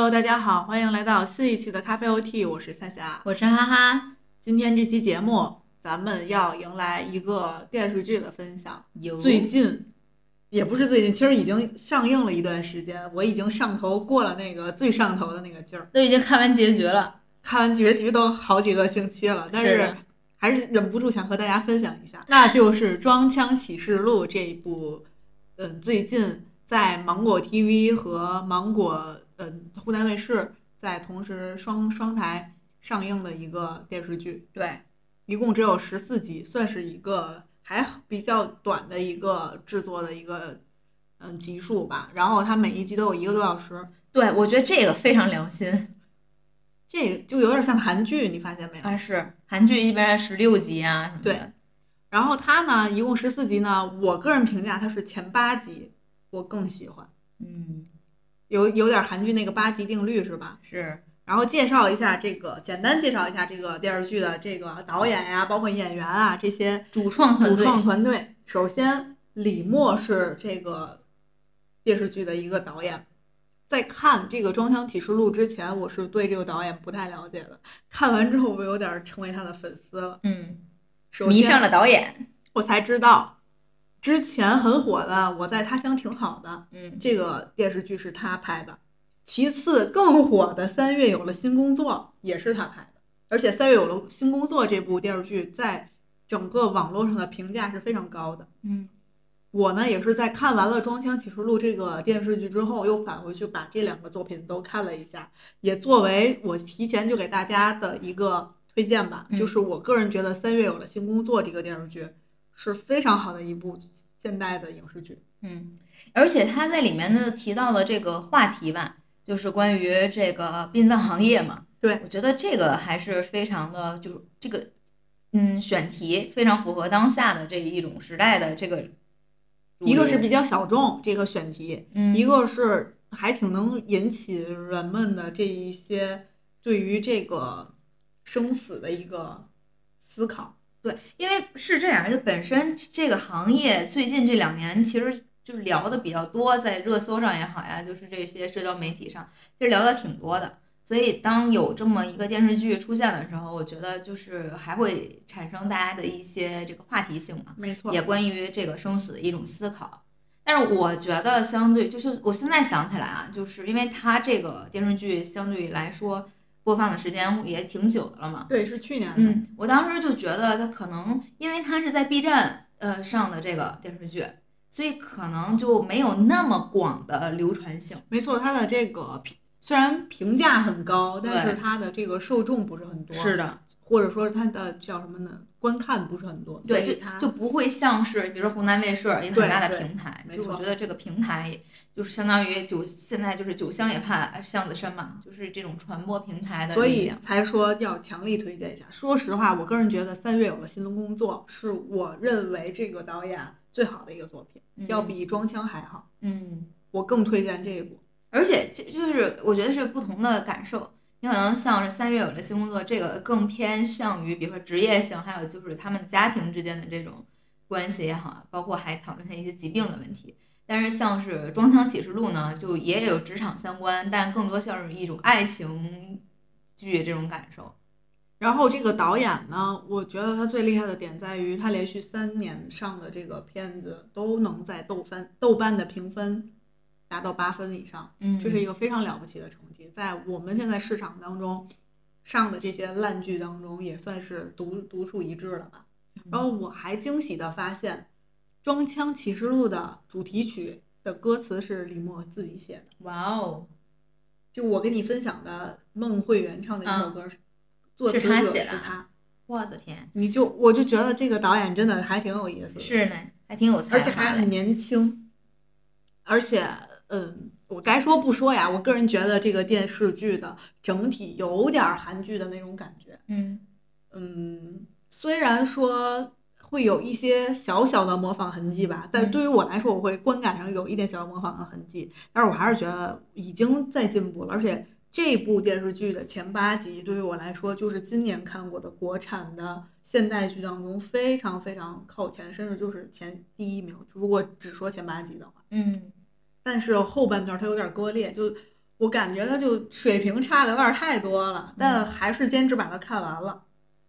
Hello，大家好，欢迎来到新一期的咖啡 OT，我是夏夏，我是哈哈。今天这期节目，咱们要迎来一个电视剧的分享。有。最近，也不是最近，其实已经上映了一段时间，我已经上头过了那个最上头的那个劲儿，都已经看完结局了，看完结局都好几个星期了，但是还是忍不住想和大家分享一下，那就是《装腔启示录》这一部，嗯，最近在芒果 TV 和芒果嗯湖南卫视在同时双双台上映的一个电视剧，对，一共只有十四集，算是一个还比较短的一个制作的一个嗯集数吧。然后它每一集都有一个多小时，对我觉得这个非常良心。这个就有点像韩剧，你发现没有？啊，是韩剧一般十六集啊什么的。对然后它呢，一共十四集呢，我个人评价它是前八集我更喜欢，嗯，有有点韩剧那个八级定律是吧？是，然后介绍一下这个，简单介绍一下这个电视剧的这个导演呀，包括演员啊这些主创团队。主创团队。首先，李默是这个电视剧的一个导演。在看这个《装腔启示录》之前，我是对这个导演不太了解的。看完之后，我有点成为他的粉丝了。嗯，迷上了导演。我才知道，之前很火的《我在他乡挺好的》嗯，这个电视剧是他拍的。其次，更火的《三月有了新工作》也是他拍的，而且《三月有了新工作》这部电视剧在整个网络上的评价是非常高的。嗯，我呢也是在看完了《装腔启示录》这个电视剧之后，又返回去把这两个作品都看了一下，也作为我提前就给大家的一个推荐吧。嗯就是我个人觉得《三月有了新工作》这个电视剧是非常好的一部现代的影视剧。嗯，而且他在里面呢提到了这个话题吧，就是关于这个殡葬行业嘛。对我觉得这个还是非常的，就是这个，嗯，选题非常符合当下的这一种时代的这个。一个是比较小众这个选题，嗯，一个是还挺能引起人们的这一些对于这个生死的一个思考。对，因为是这样，就本身这个行业最近这两年其实就是聊的比较多，在热搜上也好呀，就是这些社交媒体上，其实聊的挺多的。所以当有这么一个电视剧出现的时候，我觉得就是还会产生大家的一些这个话题性嘛，没错，也关于这个生死的一种思考。但是我觉得相对就是我现在想起来啊，就是因为它这个电视剧相对来说播放的时间也挺久的了嘛，对，是去年的。嗯，我当时就觉得它可能因为它是在 B 站呃上的这个电视剧，所以可能就没有那么广的流传性。没错，它的这个评虽然评价很高，但是对它的这个受众不是很多，是的，或者说它的叫什么呢？观看不是很多，对，就就不会像是比如说湖南卫视一个很大的平台，就我觉得这个平台就是相当于酒现在就是酒香也怕巷子深嘛，就是这种传播平台的所以。才说要强力推荐一下。说实话，我个人觉得三月有了新的工作，是我认为这个导演最好的一个作品，要比装腔还好。嗯，我更推荐这一部。而且就就是我觉得是不同的感受。你可能像是三月有了新工作，这个更偏向于比如说职业性，还有就是他们家庭之间的这种关系也好，包括还讨论一些疾病的问题。但是像是《装腔启示录》呢，就也有职场相关，但更多像是一种爱情剧这种感受。然后这个导演呢，我觉得他最厉害的点在于，他连续三年上的这个片子都能在豆瓣豆瓣的评分达到八分以上，嗯这是一个非常了不起的成绩，在我们现在市场当中上的这些烂剧当中，也算是独独树一帜了吧。然后我还惊喜的发现，《装腔启示录》的主题曲的歌词是李默自己写的，哇哦，就我跟你分享的孟慧圆唱的这首歌，作词是者是他。我的天，你就我就觉得这个导演真的还挺有意思的，是呢，还挺有才而且还很。年轻，而且嗯，我该说不说呀，我个人觉得这个电视剧的整体有点韩剧的那种感觉，嗯。嗯，虽然说会有一些小小的模仿痕迹吧，但嗯。对于我来说，我会观感上有一点小模仿的痕迹，但是我还是觉得已经在进步了，而且这部电视剧的前八集对于我来说，就是今年看过的国产的现代剧当中非常非常靠前，甚至就是前第一名。如果只说前八集的话，嗯但是后半段它有点割裂，就我感觉它就水平差的有点太多了，但还是坚持把它看完了。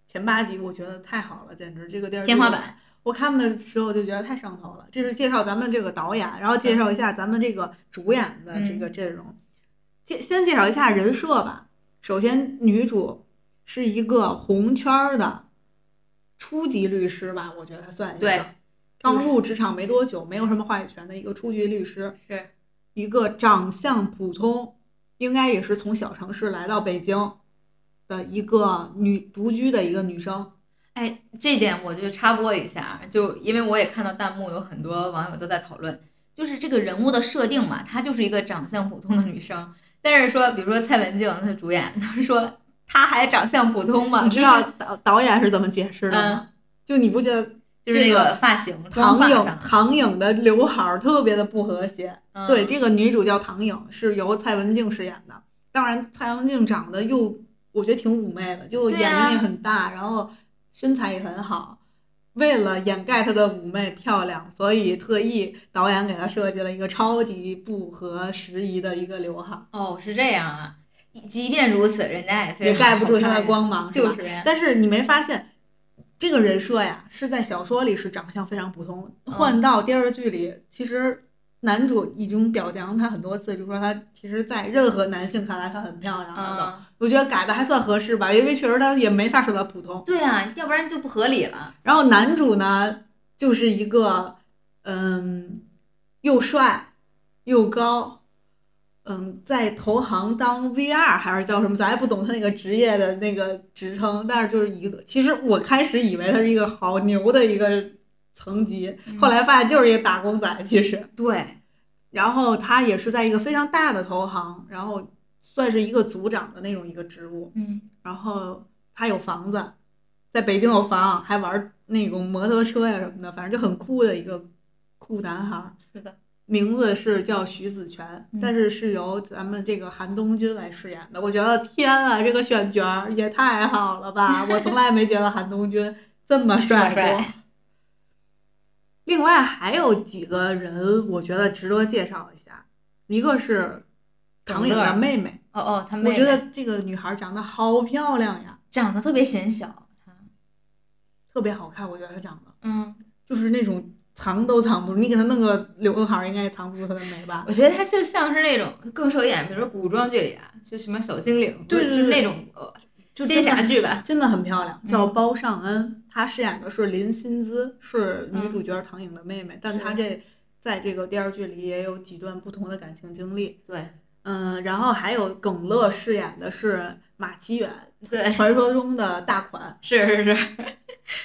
前八集我觉得太好了，简直这个电视天花板。我看的时候就觉得太上头了。这是介绍咱们这个导演，然后介绍一下咱们这个主演的这个阵容。介先介绍一下人设吧。首先，女主是一个红圈的初级律师吧，我觉得她算一个。对，刚入职场没多久，没有什么话语权的一个初级律师，是一个长相普通，应该也是从小城市来到北京的一个女独居的一个女生。哎，这点我就插播一下，就因为我也看到弹幕有很多网友都在讨论，就是这个人物的设定嘛，她就是一个长相普通的女生，但是说，比如说蔡文静她主演，她说她还长相普通吗？你知道导导演是怎么解释的吗？就你不觉得就是那个发型，唐颖影唐颖的刘海儿特别的不和谐。对，这个女主叫唐颖，是由蔡文静饰演的。当然，蔡文静长得又我觉得挺妩媚的，就眼睛也很大，然后。身材也很好，为了掩盖她的妩媚漂亮，所以特意导演给她设计了一个超级不合时宜的一个刘海。哦，是这样啊。即便如此，人家也也盖不住她的光芒，就是。但是你没发现，这个人设呀，是在小说里是长相非常普通，换到电视剧里，其实。男主已经表扬她很多次，就说她其实，在任何男性看来，她很漂亮了。都，我觉得改的还算合适吧，因为确实她也没法说她普通。对啊，要不然就不合理了。然后男主呢，就是一个，嗯，又帅又高，嗯，在投行当 VR 还是叫什么，咱也不懂他那个职业的那个职称，但是就是一个，其实我开始以为他是一个好牛的一个。层级，后来发现就是一个打工仔，其实对。然后他也是在一个非常大的投行，然后算是一个组长的那种一个职务。嗯。然后他有房子，在北京有房，还玩那种摩托车呀什么的，反正就很酷的一个酷男孩。是的。名字是叫徐子泉，但是是由咱们这个韩东君来饰演的。我觉得天啊，这个选角也太好了吧！我从来没觉得韩东君这么帅过。另外还有几个人，我觉得值得介绍一下。一个是唐颖的妹妹，哦哦，她妹妹。我觉得这个女孩长得好漂亮呀，长得特别显小，特别好看。我觉得她长得，嗯，就是那种藏都藏不住。你给他弄个刘海儿，应该也藏不住他的美吧？我觉得他就像是那种更受演，比如说古装剧里啊，就什么小精灵，对，就是那种呃。仙侠剧吧，真的很漂亮，叫包尚恩，她饰演的是林心姿，是女主角唐颖的妹妹，但她这在这个电视剧里也有几段不同的感情经历。对，嗯，然后还有耿乐饰演的是马奇远，对，传说中的大款，是是是，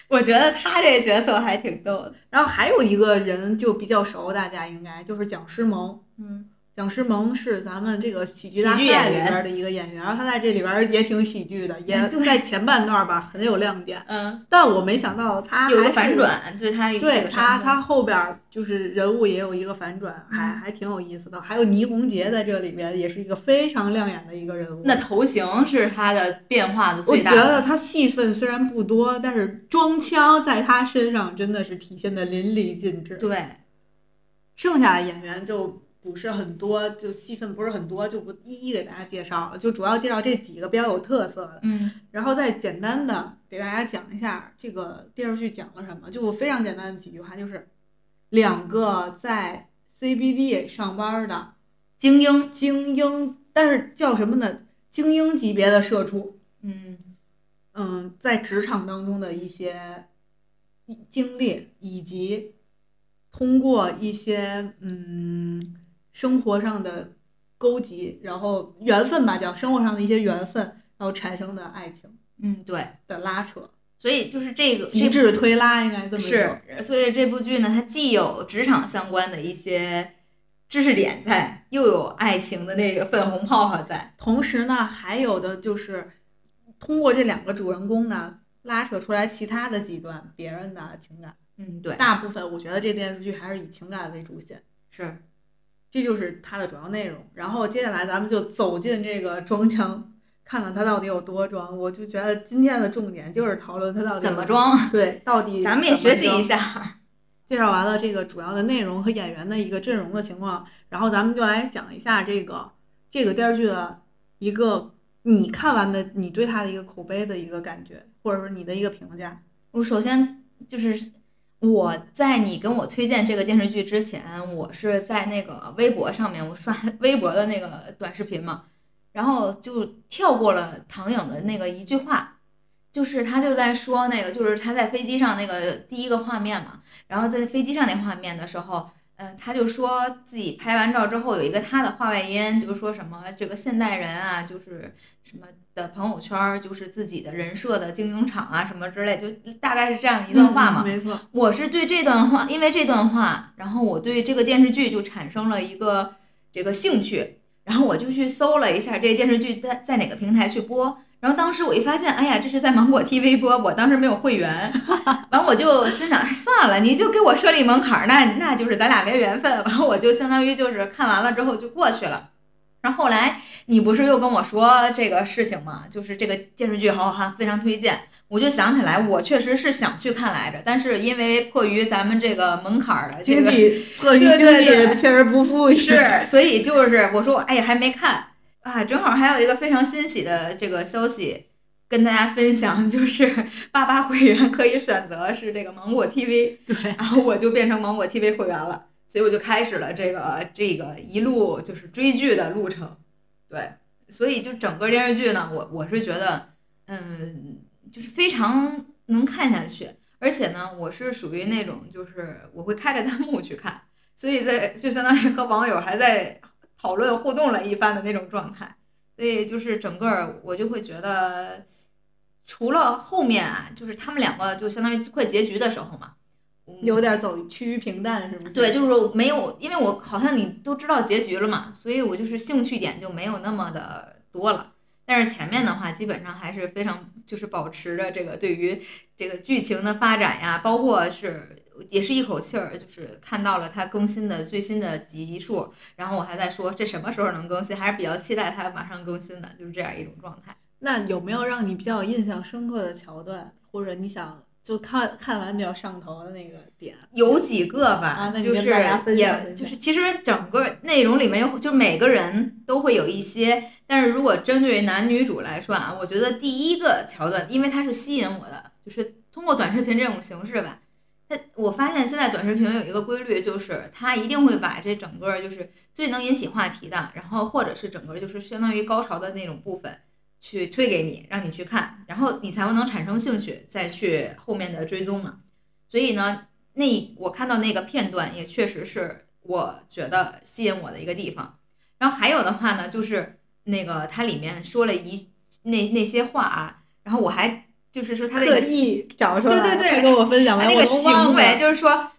我觉得他这角色还挺逗的。然后还有一个人就比较熟，大家应该就是蒋诗萌，嗯。蒋诗萌是咱们这个喜剧大赛里边的一个演员，然后他在这里边也挺喜剧的，也 在前半段吧很有亮点。嗯，但我没想到他有个反转，对他对他他后边就是人物也有一个反转，还还挺有意思的。还有倪虹洁在这里边也是一个非常亮眼的一个人物。那头型是他的变化的最大。我觉得他戏份虽然不多，但是装腔在他身上真的是体现的淋漓尽致。对，剩下的演员就。不是很多，就戏份不是很多，就不一一给大家介绍了，就主要介绍这几个比较有特色的，嗯，然后再简单的给大家讲一下这个电视剧讲了什么，就非常简单的几句话，就是两个在 CBD 上班的精英，精英，但是叫什么呢？精英级别的社畜，嗯嗯，在职场当中的一些经历，以及通过一些嗯。生活上的勾结，然后缘分吧，叫生活上的一些缘分，然后产生的爱情，嗯，对的拉扯，所以就是这个极致推拉，应该这么说。是，所以这部剧呢，它既有职场相关的一些知识点在，又有爱情的那个粉红泡泡在，同时呢，还有的就是通过这两个主人公呢，拉扯出来其他的几段别人的情感。嗯，对，大部分我觉得这电视剧还是以情感为主线。是。这就是它的主要内容，然后接下来咱们就走进这个装腔，看看它到底有多装。我就觉得今天的重点就是讨论它到底怎么装，对，到底 咱们也学习一下。介绍完了这个主要的内容和演员的一个阵容的情况，然后咱们就来讲一下这个这个电视剧的一个你看完的你对它的一个口碑的一个感觉，或者说你的一个评价。我首先就是我在你跟我推荐这个电视剧之前，我是在那个微博上面我刷 微博的那个短视频嘛，然后就跳过了唐颖的那个一句话，就是他就在说那个就是他在飞机上那个第一个画面嘛，然后在飞机上那画面的时候。嗯，他就说自己拍完照之后有一个他的话外音，就是说什么这个现代人啊，就是什么的朋友圈，就是自己的人设的经营场啊，什么之类，就大概是这样一段话嘛。没错，我是对这段话，因为这段话，然后我对这个电视剧就产生了一个这个兴趣，然后我就去搜了一下这个电视剧在在哪个平台去播。然后当时我一发现，哎呀，这是在芒果 TV 播，我当时没有会员，完我就心想，算了，你就给我设立门槛儿，那那就是咱俩没缘分。完后我就相当于就是看完了之后就过去了。然后后来你不是又跟我说这个事情吗？就是这个电视剧好好看，非常推荐。我就想起来，我确实是想去看来着，但是因为迫于咱们这个门槛儿的经济，迫于经济确实不富裕，是，所以就是我说，哎呀，还没看。啊，正好还有一个非常欣喜的这个消息跟大家分享，就是 八八会员可以选择是这个芒果 TV，对，然后我就变成芒果 TV 会员了，所以我就开始了这个这个一路就是追剧的路程，对，所以就整个电视剧呢，我我是觉得，嗯，就是非常能看下去，而且呢，我是属于那种就是我会开着弹幕去看，所以在就相当于和网友还在。讨论互动了一番的那种状态，所以就是整个我就会觉得，除了后面啊，就是他们两个就相当于快结局的时候嘛，有点走趋于平淡，是吗？对，就是没有，因为我好像你都知道结局了嘛，所以我就是兴趣点就没有那么的多了。但是前面的话，基本上还是非常就是保持着这个对于这个剧情的发展呀，包括是。也是一口气儿，就是看到了它更新的最新的集数，然后我还在说这什么时候能更新，还是比较期待它马上更新的，就是这样一种状态。那有没有让你比较印象深刻的桥段，或者你想就看看完比较上头的那个点？有几个吧，就是也就是其实整个内容里面有，就每个人都会有一些，但是如果针对男女主来说啊，我觉得第一个桥段，因为它是吸引我的，就是通过短视频这种形式吧。它我发现现在短视频有一个规律，就是它一定会把这整个就是最能引起话题的，然后或者是整个就是相当于高潮的那种部分，去推给你，让你去看，然后你才会能产生兴趣，再去后面的追踪嘛。所以呢，那我看到那个片段也确实是我觉得吸引我的一个地方。然后还有的话呢，就是那个它里面说了一那那些话啊，然后我还。就是说他那个找出来，对对对，跟我分享那个行为，就是说，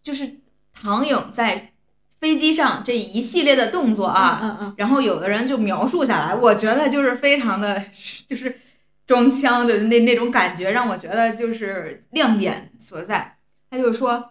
就是唐颖在飞机上这一系列的动作啊，嗯嗯，然后有的人就描述下来，我觉得就是非常的，就是装腔的那那种感觉，让我觉得就是亮点所在。他就是说，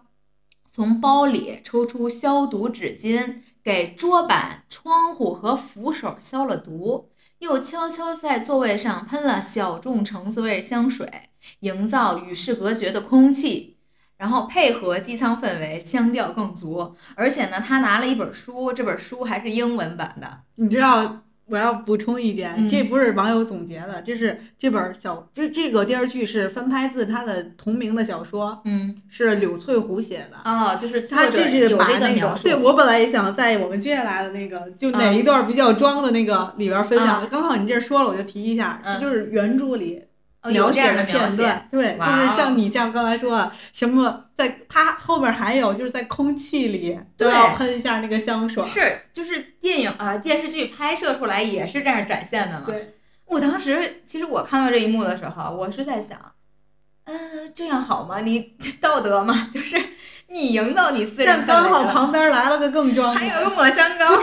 从包里抽出消毒纸巾，给桌板、窗户和扶手消了毒。又悄悄在座位上喷了小众橙子味香水，营造与世隔绝的空气，然后配合机舱氛围，腔调更足。而且呢，他拿了一本书，这本书还是英文版的。你知道？我要补充一点，这不是网友总结的，这是这本小，这这个电视剧是翻拍自他的同名的小说，嗯，是柳翠湖写的。哦，就是他这是把那个，对我本来也想在我们接下来的那个，就哪一段比较装的那个里边分享，刚好你这说了，我就提一下，这就是原著里。描写的片段，对，就是像你这样刚才说，什么在它后面还有，就是在空气里都要喷一下那个香水。是，就是电影啊电视剧拍摄出来也是这样展现的嘛。对，我当时其实我看到这一幕的时候，我是在想，嗯，这样好吗？你道德吗？就是你营造你私人但刚好旁边来了个更装，还有个抹香膏。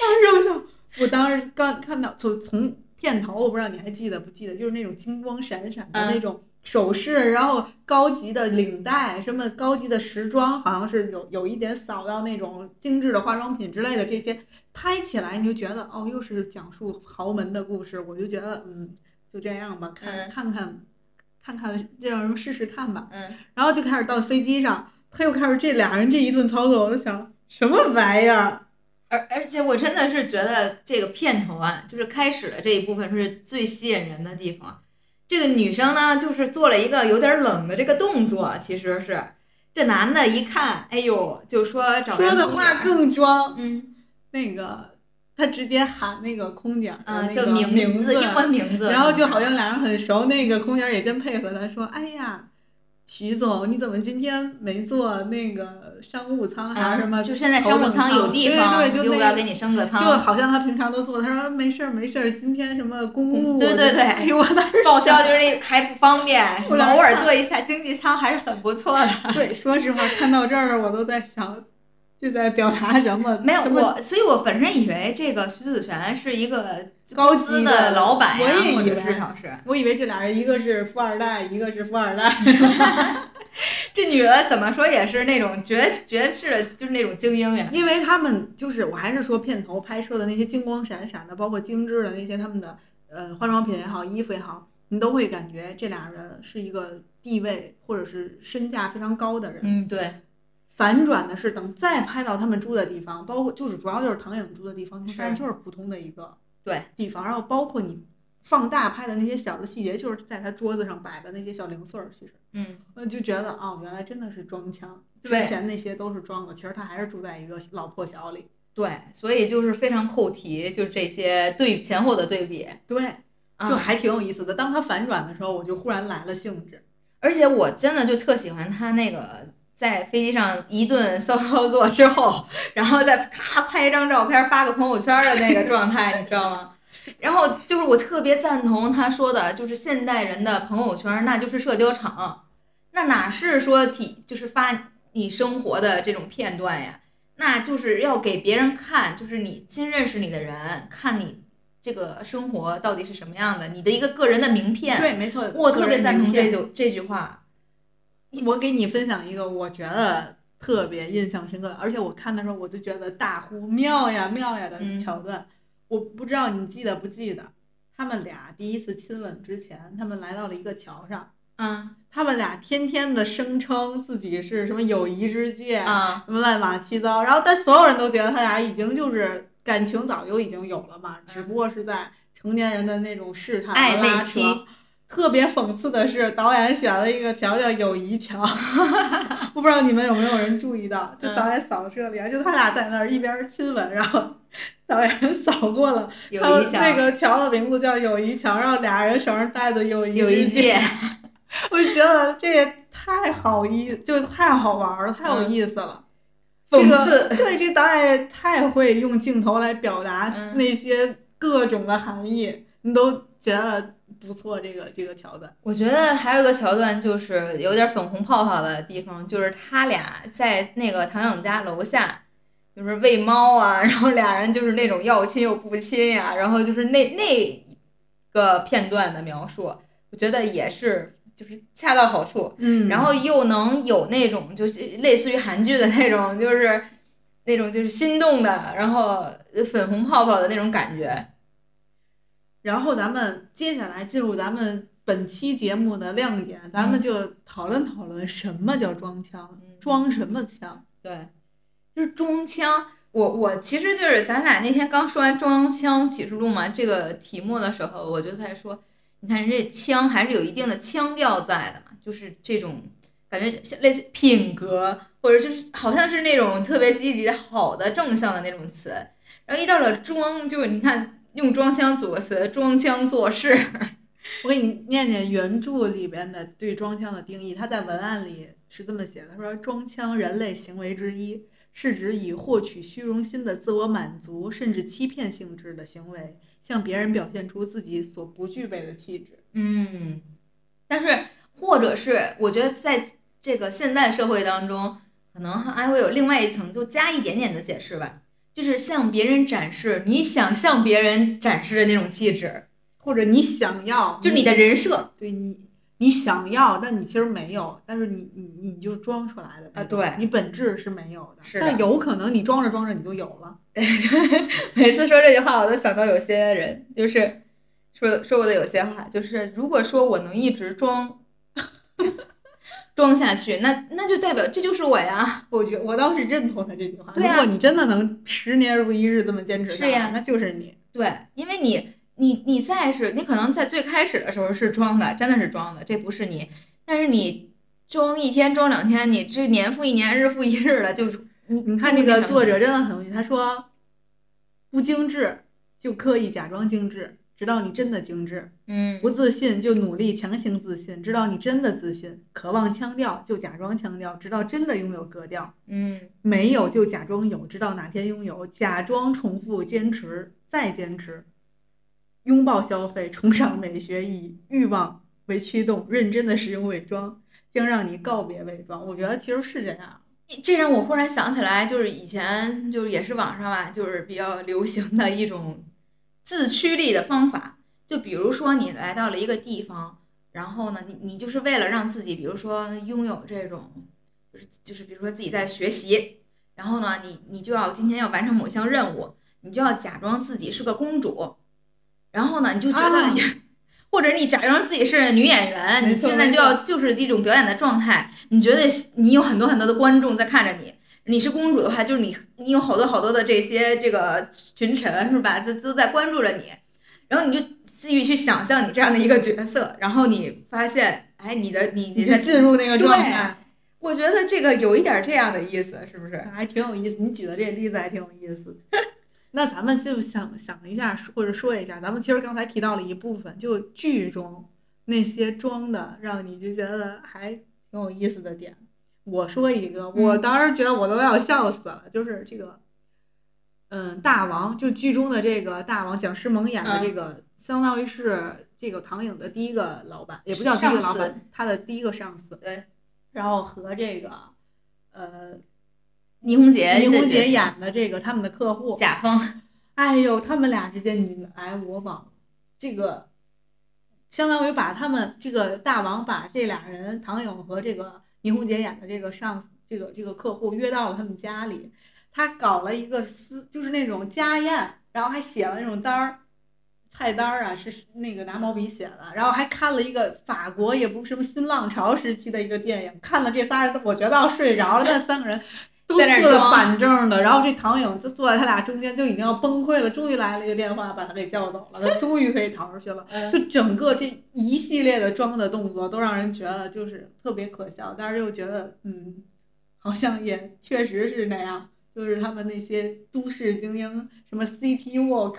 当时我想，我当时刚看到从从。片头我不知道你还记得不记得，就是那种金光闪闪的那种首饰，然后高级的领带，什么高级的时装，好像是有有一点扫到那种精致的化妆品之类的这些，拍起来你就觉得哦，又是讲述豪门的故事，我就觉得嗯，就这样吧，看看看看看，让人试试看吧。嗯，然后就开始到飞机上，他又开始这俩人这一顿操作，我就想什么玩意儿？而而且我真的是觉得这个片头啊，就是开始的这一部分是最吸引人的地方。这个女生呢，就是做了一个有点冷的这个动作，其实是。这男的一看，哎呦，就说找说的话更装，嗯。那个他直接喊那个空姐儿的嗯，那个就名名字英文名字，然后就好像俩人很熟，那个空姐儿也真配合他说：“哎呀，徐总，你怎么今天没坐那个商务舱还是什么？啊就现在商务舱有地方，对对，就那个要给你升个舱就舱？好像他平常都坐。他说没事儿没事儿，今天什么公务？嗯对对对哎呦我当时报销就是那 还不方便，我偶尔坐一下经济舱还是很不错的。对，说实话，看到这儿我都在想，就在表达什么？没有我，所以我本身以为这个徐子泉是一个高公司级的老板呀，我也是我以为这俩人一个是富二代，一个是富二代。这女的怎么说也是那种绝绝世的，就是那种精英呀。因为他们就是，我还是说片头拍摄的那些金光闪闪的，包括精致的那些他们的呃化妆品也好，衣服也好，你都会感觉这俩人是一个地位或者是身价非常高的人。嗯，对，反转的是，等再拍到他们住的地方，包括就是主要就是唐颖住的地方，你是发现就是普通的一个对地方，然后包括你放大拍的那些小的细节，就是在他桌子上摆的那些小零碎儿，其实嗯，我就觉得哦，原来真的是装腔，之前那些都是装的，其实他还是住在一个老破小里。对，所以就是非常扣题，就这些对前后的对比，对，啊就还挺有意思的。当他反转的时候，我就忽然来了兴致。而且我真的就特喜欢他那个在飞机上一顿骚操作之后，然后再咔拍一张照片发个朋友圈的那个状态，你知道吗？然后就是我特别赞同他说的，就是现代人的朋友圈那就是社交场，那哪是说体就是发你生活的这种片段呀？那就是要给别人看，就是你新认识你的人看你这个生活到底是什么样的，你的一个个人的名片。对，没错，我特别赞同这句这句话。片。我给你分享一个，我觉得特别印象深刻，而且我看的时候我就觉得大呼妙呀妙呀的嗯桥段。我不知道你记得不记得，他们俩第一次亲吻之前，他们来到了一个桥上，嗯他们俩天天的声称自己是什么友谊之戒，啊，什么乱码七糟，然后但所有人都觉得他俩已经就是感情早就已经有了嘛，只不过是在成年人的那种试探和暧昧拉扯期。特别讽刺的是，导演选了一个桥叫友谊桥，我不知道你们有没有人注意到，就嗯导演扫这里啊，就他俩在那儿一边亲吻，然后导演扫过了，友他们谊桥，那个桥的名字叫友谊桥，然后俩人手上戴的友谊友谊戒戒，我就觉得这也太好意，就太好玩了，太有意思了。这讽个刺。对，这导演也太会用镜头来表达嗯那些各种的含义，你都觉得不错。这个这个桥段，我觉得还有一个桥段就是有点粉红泡泡的地方，就是他俩在那个唐颖家楼下，就是喂猫啊，然后俩人就是那种要亲又不亲呀、然后就是那那个片段的描述，我觉得也是就是恰到好处。嗯然后又能有那种就是类似于韩剧的那种，就是那种就是心动的，然后粉红泡泡的那种感觉。然后咱们接下来进入咱们本期节目的亮点，咱们就讨论讨论什么叫装腔，嗯装什么腔。对，就是装腔。我我其实就是咱俩那天刚说完《装腔启示录》嘛这个题目的时候，我就在说，你看人家腔还是有一定的腔调在的嘛，就是这种感觉像类似品格，或者就是好像是那种特别积极的、好的、正向的那种词。然后一到了装，就你看用装腔组个词，装腔作势。我给你念念原著里边的对装腔的定义，他在文案里是这么写的：他说，装腔人类行为之一，是指以获取虚荣心的自我满足，甚至欺骗性质的行为，向别人表现出自己所不具备的气质。嗯，但是或者是我觉得在这个现代社会当中，可能还会有另外一层，就加一点点的解释吧，就是向别人展示你想向别人展示的那种气质，或者你想要，就你的人设。对你，你想要，但你其实没有，但是你你你就装出来的啊对你本质是没有的，是的但有可能你装着装着你就有了。每次说这句话，我都想到有些人就是说说过的有些话，就是如果说我能一直装装下去，那那就代表这就是我呀。我觉我倒是认同他这句话。对啊如果你真的能十年如一日这么坚持下来，是呀那就是你。对，因为你你你再是你可能在最开始的时候是装的，真的是装的，这不是你。但是你装一天装两天，你这年复一年，日复一日的，就是你你看这个作者真的很有意思，他说不精致就刻意假装精致，直到你真的精致；嗯。不自信就努力强行自信，直到你真的自信；渴望腔调就假装腔调，直到真的拥有格调；嗯。没有就假装有，直到哪天拥有；假装重复坚持再坚持，拥抱消费，崇尚美学，以欲望为驱动，认真的使用伪装，将让你告别伪装。我觉得其实是这样。这让我忽然想起来，就是以前就是也是网上吧，就是比较流行的一种自驱力的方法。就比如说你来到了一个地方，然后呢，你你就是为了让自己，比如说拥有这种，就是就是比如说自己在学习，然后呢，你你就要今天要完成某一项任务，你就要假装自己是个公主，然后呢，你就觉得啊 或者你假装自己是女演员，你现在就要就是一种表演的状态，你觉得你有很多很多的观众在看着你。你是公主的话，就是你，你有好多好多的这些这个群臣是吧？就都在关注着你，然后你就继续去想象你这样的一个角色，然后你发现，哎，你的你你就在进入那个状态，我觉得这个有一点这样的意思，是不是？还挺有意思。你举的这个例子还挺有意思。那咱们就想想一下，或者说一下，咱们其实刚才提到了一部分，就剧中那些装的，让你就觉得还挺有意思的点。我说一个，我嗯当时觉得我都要笑死了，就是这个，嗯，大王，就剧中的这个大王蒋诗萌演的嗯这个，相当于是这个唐颖的第一个老板，也不叫第一个老板，他的第一个上司。对。然后和这个，呃，倪虹洁倪虹洁演的这个他们的客户，甲方，哎呦，他们俩之间你来我往，这个相当于把他们这个大王把这俩人唐颖和这个倪虹洁演的这个上这个这个客户约到了他们家里，他搞了一个私就是那种家宴，然后还写了那种单儿。菜单儿啊是那个拿毛笔写的，然后还看了一个法国也不是什么新浪潮时期的一个电影，看了这仨人，我觉得要睡着了，那三个人都坐的板正的，然后这唐颖就坐在他俩中间，就已经要崩溃了。终于来了一个电话，把他给叫走了，他终于可以逃出去了。嗯就整个这一系列的装的动作，都让人觉得就是特别可笑，但是又觉得嗯，好像也确实是那样。就是他们那些都市精英，什么 City Walk，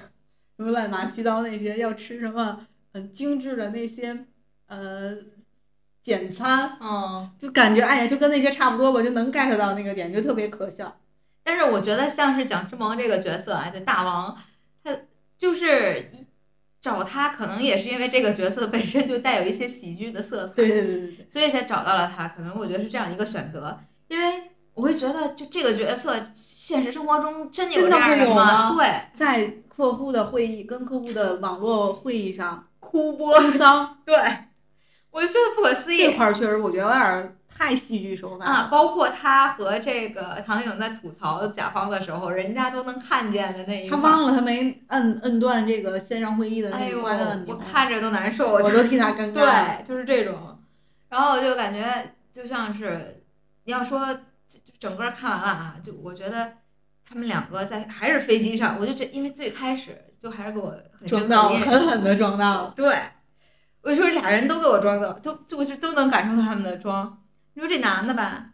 什么乱七八糟那些，要吃什么很精致的那些呃简餐，嗯，就感觉哎呀，就跟那些差不多吧，就能 get 到那个点，就特别可笑。但是我觉得像是蒋诗萌这个角色啊，就大王，他就是找他，可能也是因为这个角色本身就带有一些喜剧的色彩，对对对对对，所以才找到了他。可能我觉得是这样一个选择，因为我会觉得就这个角色，现实生活中真的有这样人会有吗对，在客户的会议跟客户的网络会议上哭播丧，对，我就觉得不可思议这块儿确实我觉得有点太戏剧手法啊！了。包括他和这个唐颖在吐槽甲方的时候，人家都能看见的那一。他忘了他没摁摁断这个线上会议的那个关按钮，我看着都难受，我就都替他尴尬。对，就是这种。然后我就感觉就像是你要说整个看完了啊，就我觉得他们两个在还是飞机上，我就觉因为最开始就还是给我装到的印象狠狠的装到了。对，我就说俩人都给我装的，都就是都能感受到他们的装。你说这男的吧，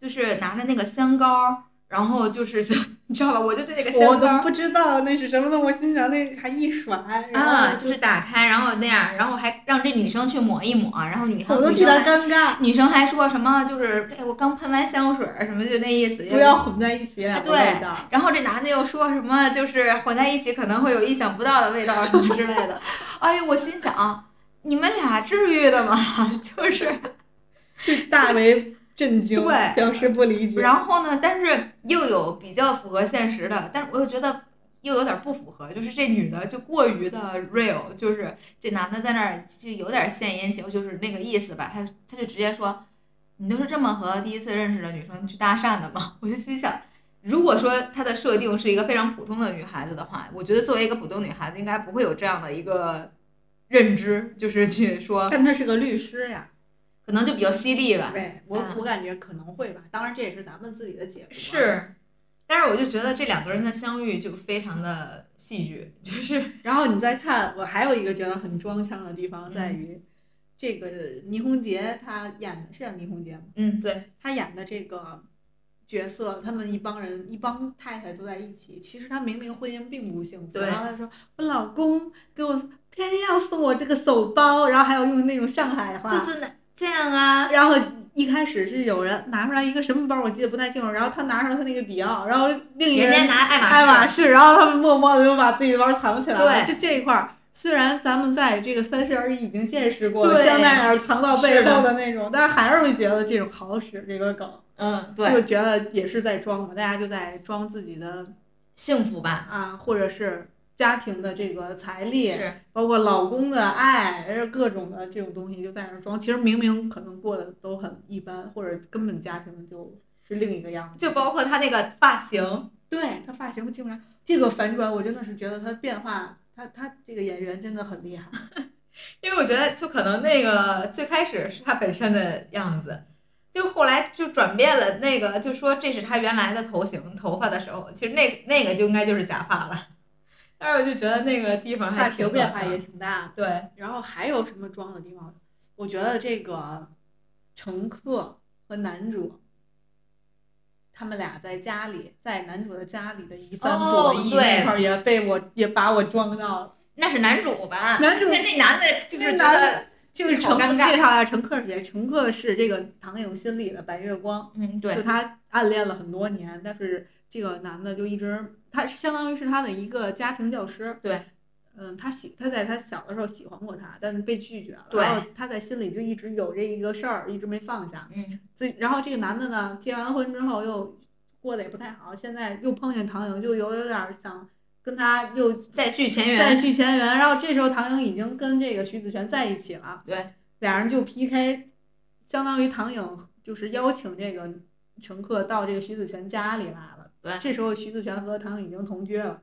就是拿着那个香膏，然后就是就你知道吧，我就对那个香膏都不知道那是什么的，我心想那还一甩，啊，就是打开，然后那样，然后还让这女生去抹一抹，然后女我都替他女生还尴尬，女生还说什么就是哎，我刚喷完香水什么就那意思，不要混在一起，哎两个味道。然后这男的又说什么就是混在一起可能会有意想不到的味道什么之类的。哎呦，我心想你们俩至于的吗？就是。就大为震惊，对表示不理解。然后呢，但是又有比较符合现实的，但是我又觉得又有点不符合，就是这女的就过于的 real，就是这男的在那儿就有点献殷勤，就是那个意思吧，他他就直接说，你都是这么和第一次认识的女生去搭讪的吗？我就心想。如果说她的设定是一个非常普通的女孩子的话，我觉得作为一个普通女孩子，应该不会有这样的一个认知，就是去说，但他是个律师呀，可能就比较犀利吧。对我嗯我感觉可能会吧，当然这也是咱们自己的解读啊。是，但是我就觉得这两个人的相遇就非常的戏剧，就是 然后你再看，我还有一个觉得很装腔的地方在于，这个倪虹洁她演的是叫倪虹洁吗？嗯，对，她演的这个角色，他们一帮人一帮太太坐在一起，其实她明明婚姻并不幸福，然后她说我老公给我偏要送我这个手包，然后还要用那种上海话，就是那这样啊，然后一开始是有人拿出来一个什么包，我记得不太清楚，然后他拿出来他那个迪奥，然后另一个人人家拿爱马爱马仕，然后他们默默的就把自己的包藏起来了。对。就这一块儿，虽然咱们在这个三十而已已经见识过香奈儿藏到背后的那种，但是还是会觉得这种好使这个梗，嗯，对。就，觉得也是在装嘛，大家就在装自己的幸福吧，啊，或者是家庭的这个财力，包括老公的爱，各种的这种东西就在那儿装。其实明明可能过得都很一般，或者根本家庭就是另一个样子。就包括他那个发型，对他发型基本上这个反转，我真的是觉得他变化，他他这个演员真的很厉害。因为我觉得就可能那个最开始是他本身的样子。就后来就转变了，那个就说这是他原来的头型头发的时候，其实那那个就应该就是假发了。但是我就觉得那个地方还型变化也挺大。对，然后还有什么装的地方？我觉得这个乘客和男主。他们俩在家里，在男主的家里的一番哦博弈、对那块儿也被我也把我装到了。那是男主吧？男主那这男的就是觉得男的就是乘客介绍一下乘客是谁？乘客是这个唐颖心里的白月光，嗯，对就，他暗恋了很多年，但是这个男的就一直，他相当于是他的一个家庭教师。对，嗯，他喜他在他小的时候喜欢过他，但是被拒绝了。对然后他在心里就一直有这一个事儿，一直没放下。嗯，所以，然后这个男的呢，结完婚之后又过得也不太好，现在又碰见唐颖，就有有点想跟他又再续前缘再，续前缘。然后这时候唐颖已经跟这个徐子泉在一起了，对，俩人就 PK，相当于唐颖就是邀请这个乘客到这个徐子泉家里来了。对这时候徐子泉和唐颖已经同居了。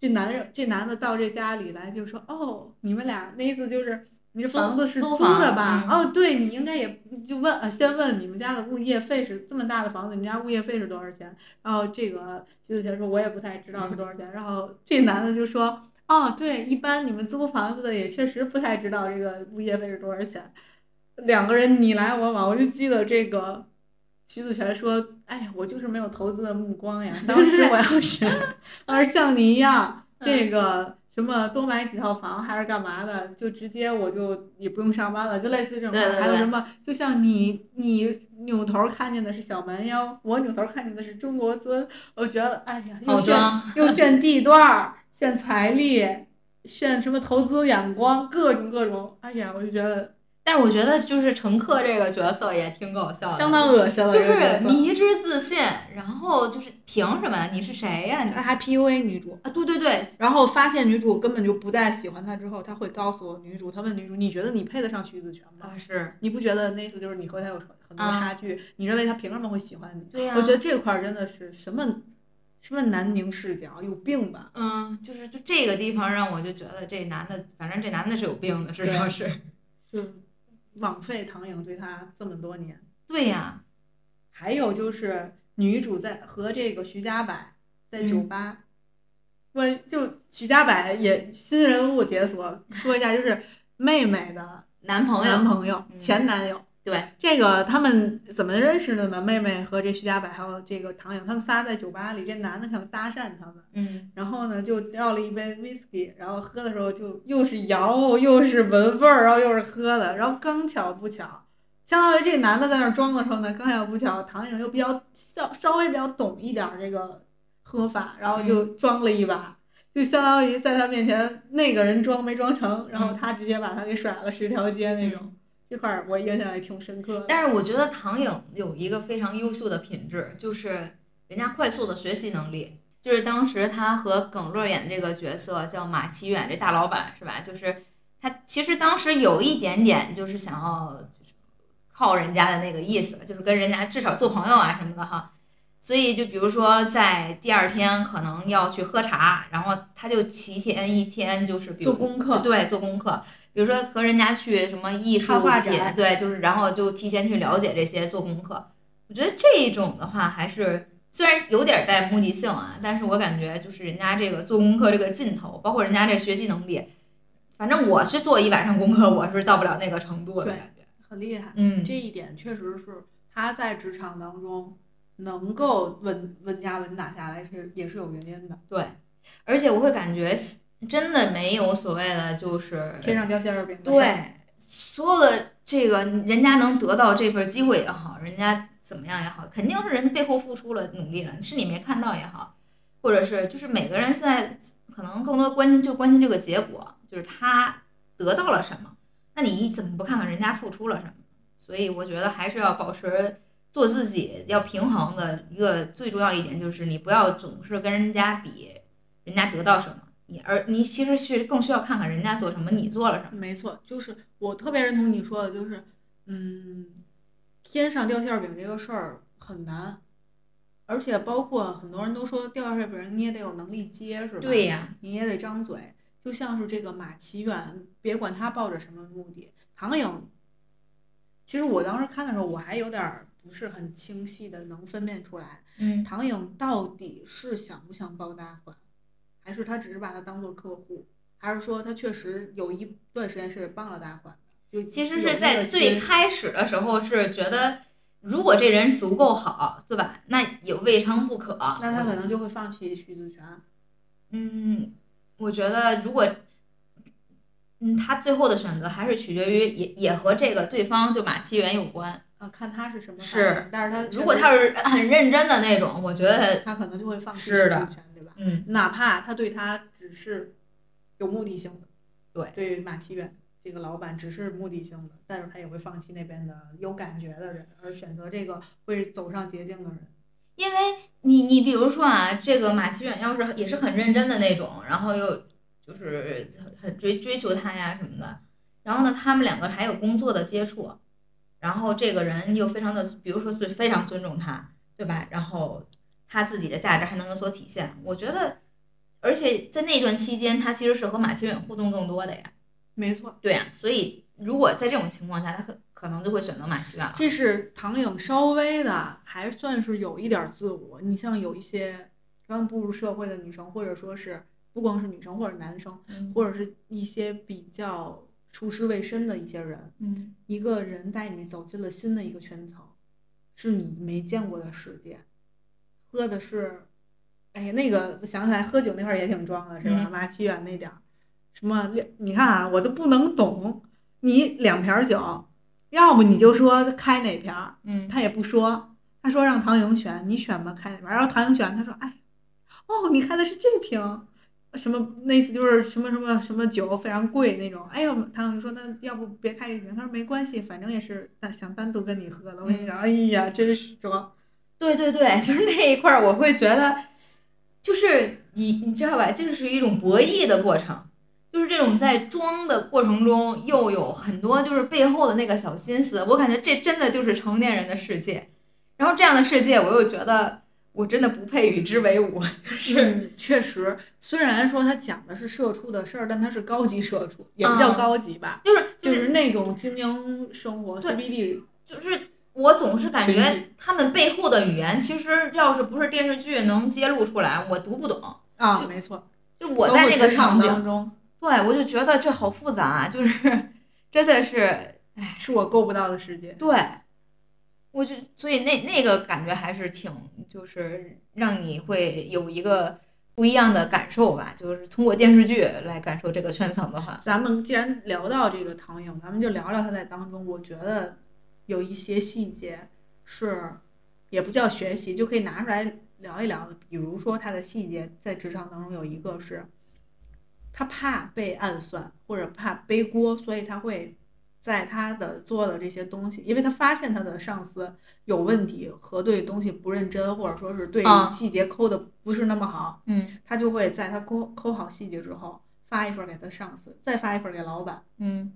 这男人这男的到这家里来就说：“哦，你们俩那意思就是你这房子是租租的吧？嗯哦，对你应该也就问呃，先问你们家的物业费是这么大的房子，你们家物业费是多少钱？然后这个徐子泉说：“我也不太知道是多少钱。然后这男的就说：“哦，对，一般你们租房子的也确实不太知道这个物业费是多少钱。”两个人你来我往，我就记得这个徐子泉说：“哎呀，我就是没有投资的目光呀。当时我要是 要是像你一样，这个什么多买几套房还是干嘛的，就直接我就也不用上班了，就类似这种还有什么，就像你你扭头看见的是小蛮腰，我扭头看见的是中国尊，我觉得哎呀，又炫，又炫地段儿，炫财力。炫什么投资眼光，各种各种，哎呀，我就觉得但是我觉得就是乘客这个角色也挺搞笑的，相当恶心了。就是这个迷之自信，然后就是凭什么？你是谁呀、还 PUA 女主，啊，对对对，然后发现女主根本就不再喜欢他之后，他会告诉女主，他问女主：“你觉得你配得上徐子泉吗？啊是，你不觉得那意思就是你和他有很多啊差距？你认为他凭什么会喜欢你？”对呀、我觉得这块儿真的是什么什么南宁视角，有病吧？嗯，就是就这个地方让我就觉得这男的，反正这男的是有病的，至少是。就 枉费唐颖对他这么多年。对呀、还有就是女主在和这个徐家柏在酒嗯吧，问、就徐家柏也新人物解锁，说一下就是妹妹的男朋友，男朋友、嗯前男友。对，这个他们怎么认识的呢？妹妹和这徐家柏还有这个唐颖，他们仨在酒吧里，这男的想搭讪他们，嗯，然后呢就要了一杯 whisky，然后喝的时候就又是摇又是闻味儿，然后又是喝的，然后刚巧不巧，相当于这男的在那儿装的时候呢，刚巧不巧，唐颖又比较稍稍微比较懂一点儿这个喝法，然后就装了一把。就相当于在他面前，那个人装没装成，然后他直接把他给甩了十条街那种。这块儿我印象也挺深刻的。但是我觉得唐颖有一个非常优秀的品质，就是人家快速的学习能力。就是当时他和耿乐演这个角色叫马奇远，这大老板是吧？就是他其实当时有一点点就是想要就是靠人家的那个意思，就是跟人家至少做朋友啊什么的哈。所以就比如说在第二天可能要去喝茶，然后他就提前一天就是比如做功课对，做功课。比如说和人家去什么艺术展对，就是然后就提前去了解这些，做功课。我觉得这种的话还是虽然有点带目的性啊，但是我感觉就是人家这个做功课这个劲头，包括人家这学习能力，反正我是做一晚上功课，我是到不了那个程度的对感觉。很厉害。嗯，这一点确实是他在职场当中能够稳稳扎稳打下来是也是有原因的。对，而且我会感觉真的没有所谓的就是天上掉馅儿饼对所有的这个人家能得到这份机会也好，人家怎么样也好，肯定是人背后付出了努力了，是你没看到也好，或者是就是每个人现在可能更多关心就关心这个结果，就是他得到了什么，那你怎么不看看人家付出了什么？所以我觉得还是要保持做自己，要平衡的一个最重要一点就是你不要总是跟人家比，人家得到什么，你而你其实去更需要看看人家做什么，你做了什么。没错，就是我特别认同你说的，就是嗯，天上掉馅儿饼这个事儿很难，而且包括很多人都说掉馅儿饼你也得有能力接，是吧？对呀，你也得张嘴。就像是这个马奇远，别管他抱着什么目的，唐颖，其实我当时看的时候，我还有点儿不是很清晰的能分辨出来，嗯，唐颖到底是想不想抱大款，还是他只是把他当做客户，还是说他确实有一段时间是帮了大款的？就其实是在最开始的时候是觉得，如果这人足够好，对吧？那也未尝不可。那他可能就会放弃徐子泉。嗯，我觉得如果，嗯，他最后的选择还是取决于也也和这个对方就马其元有关。啊，看他是什么反是应，但是他如果他是很认真的那种，我觉得，他可能就会放弃是的吧？嗯，哪怕他对他只是有目的性的，对对马奇远这个老板只是目的性的，但是他也会放弃那边的有感觉的人，而选择这个会走上捷径的人。因为你你比如说啊，这个马奇远要是也是很认真的那种，然后又就是很很追追求他呀什么的，然后呢，他们两个还有工作的接触，然后这个人又非常的，比如说尊非常尊重他，对吧？然后他自己的价值还能有所体现，我觉得，而且在那段期间，他其实是和马清远互动更多的呀，没错，对呀，所以如果在这种情况下，他可可能就会选择马清远了。这是唐颖稍微的还算是有一点儿自我。你像有一些刚步入社会的女生，或者说是不光是女生或者男生，嗯。或者是一些比较出师未深的一些人，嗯。一个人带你走进了新的一个圈层，是你没见过的世界，喝的是，哎呀，那个我想起来喝酒那块儿也挺装的，是吧？嗯马奇远那点儿，什么两，你看啊，我都不能懂，你两瓶酒，要不你就说开哪瓶儿，嗯他也不说，他说让唐颖选，你选吧，开哪瓶儿，然后唐颖选，他说，哎，哦，你开的是这瓶。什么那次就是什么什么什么酒非常贵那种，哎呦，唐颖说那要不别开这瓶，他说没关系，反正也是单想单独跟你喝的。我跟你讲，哎呀，真是装。对对对，就是那一块儿，我会觉得，就是你你知道吧，这就是一种博弈的过程，就是这种在装的过程中，又有很多就是背后的那个小心思，我感觉这真的就是成年人的世界。然后这样的世界，我又觉得我真的不配与之为伍，就是嗯，确实，虽然说他讲的是社畜的事儿，但他是高级社畜，也不叫嗯高级吧，就是就就是是那种精英生活 CBD。就是我总是感觉他们背后的语言，其实要是不是电视剧能揭露出来，我读不懂。啊，就没错，就我在那个场场景，当中，对我就觉得这好复杂啊，就是 真的是哎是我够不到的世界。对，我就所以那那个感觉还是挺，就是让你会有一个不一样的感受吧，就是通过电视剧来感受这个圈层的话，咱们既然聊到这个唐颖，咱们就聊聊他在当中，我觉得有一些细节是也不叫学习，就可以拿出来聊一聊的。比如说他的细节在职场当中有一个是，他怕被暗算或者怕背锅，所以他会在他的做的这些东西，因为他发现他的上司有问题和对东西不认真，或者说是对啊细节抠的不是那么好，嗯他就会在他抠抠好细节之后，发一份给他上司，再发一份给老板，嗯。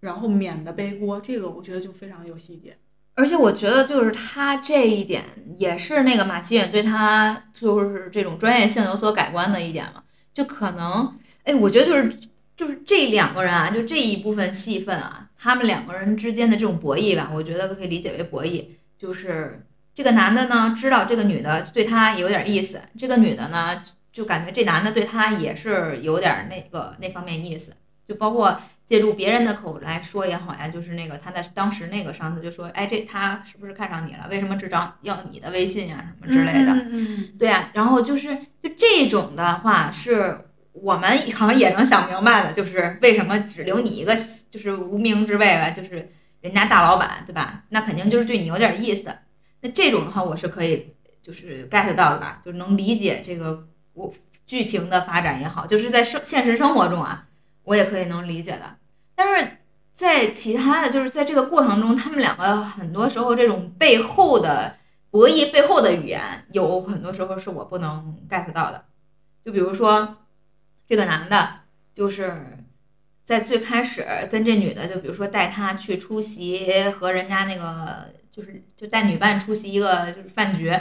然后免得背锅。这个我觉得就非常有细节。而且我觉得，就是他这一点也是那个马奇远对他就是这种专业性有所改观的一点嘛。就可能，哎，我觉得就是就是这两个人啊，就这一部分戏份啊，他们两个人之间的这种博弈吧，我觉得可以理解为博弈。就是这个男的呢，知道这个女的对他有点意思，这个女的呢，就感觉这男的对她也是有点那个那方面意思，就包括借助别人的口来说也好呀，就是那个他的当时那个上司就说，哎，这他是不是看上你了？为什么只找要你的微信呀什么之类的？嗯对啊，然后就是就这种的话是。我们好像也能想明白的，就是为什么只留你一个，就是无名之辈吧，就是人家大老板，对吧？那肯定就是对你有点意思。那这种的话，我是可以就是 get 到的吧，就是能理解这个我剧情的发展也好，就是在生现实生活中啊，我也可以能理解的。但是在其他的就是在这个过程中，他们两个很多时候这种背后的博弈背后的语言，有很多时候是我不能 get 到的。就比如说。这个男的，就是在最开始跟这女的，就比如说带她去出席和人家那个，就是就带女伴出席一个就是饭局，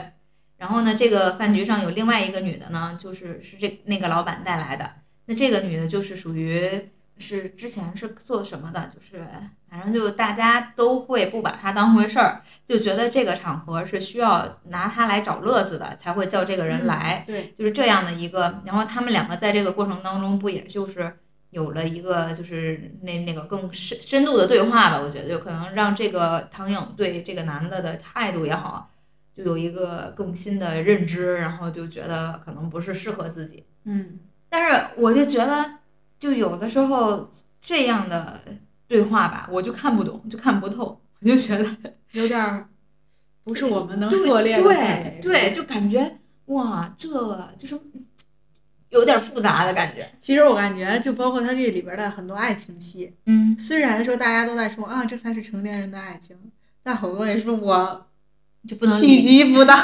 然后呢，这个饭局上有另外一个女的呢，就是是这那个老板带来的，那这个女的就是属于是之前是做什么的，就是反正就大家都会不把她当回事儿，就觉得这个场合是需要拿她来找乐子的，才会叫这个人来。对，就是这样的一个，然后他们两个在这个过程当中，不也就是有了一个就是那那个更深深度的对话吧？我觉得就可能让这个唐颖对这个男的的态度也好，就有一个更新的认知，然后就觉得可能不是适合自己。嗯，但是我就觉得，就有的时候这样的对话吧，我就看不懂，就看不透，我就觉得有点儿不是我们能对涉猎的对对，就感觉哇，这就是有点复杂的感觉。其实我感觉，就包括他这里边的很多爱情戏，嗯，虽然说大家都在说啊，这才是成年人的爱情，但好多人说我就不能企。及不到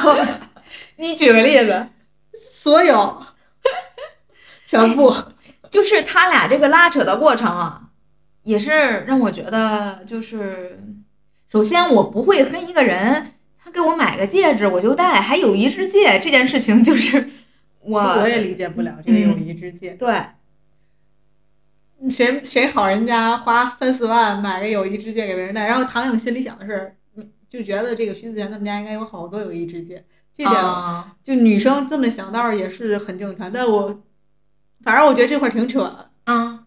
你举个例子，所有全部。就是他俩这个拉扯的过程啊，也是让我觉得，就是首先我不会跟一个人，他给我买个戒指我就戴，还友谊之戒这件事情，就是 我我也理解不了这个友谊之戒。对谁谁好人家花三四万买个友谊之戒给别人戴，然后唐颖心里想的是，嗯就觉得这个徐子璇他们家应该有好多友谊之戒，这点、啊就女生这么想倒是也是很正常。但我反正我觉得这块儿挺扯的，啊，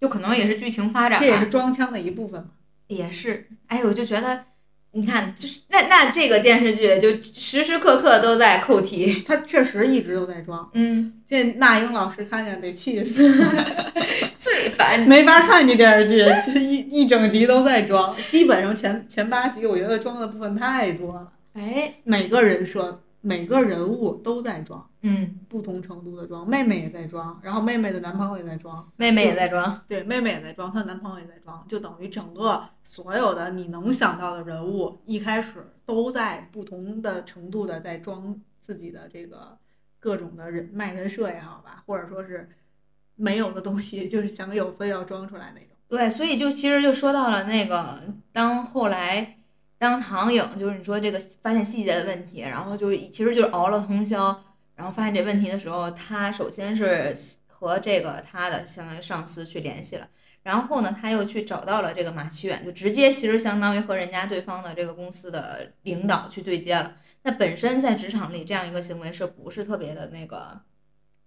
有可能也是剧情发展吧，这也是装腔的一部分嘛。也是，哎，我就觉得。你看，就是那那这个电视剧就时时刻刻都在扣题，他确实一直都在装，嗯，这那英老师看见得气死，最烦没法看这电视剧，这一一整集都在装，基本上前前八集我觉得装的部分太多了，哎，每个人设、每个人物都在装，嗯，不同程度的装，妹妹也在装，然后妹妹的男朋友也在装，妹妹也在装，对，妹妹也在装，她的男朋友也在装，就等于整个所有的你能想到的人物，一开始都在不同的程度的在装自己的这个各种的人卖人设也好吧，或者说是没有的东西，就是想有所以要装出来那种。对，所以就其实就说到了那个，当后来当唐颖就是你说这个发现细节的问题，然后就是其实就是熬了通宵，然后发现这问题的时候，他首先是和这个他的相当于上司去联系了，然后呢他又去找到了这个马奇远，就直接其实相当于和人家对方的这个公司的领导去对接了。那本身在职场里这样一个行为是不是特别的那个，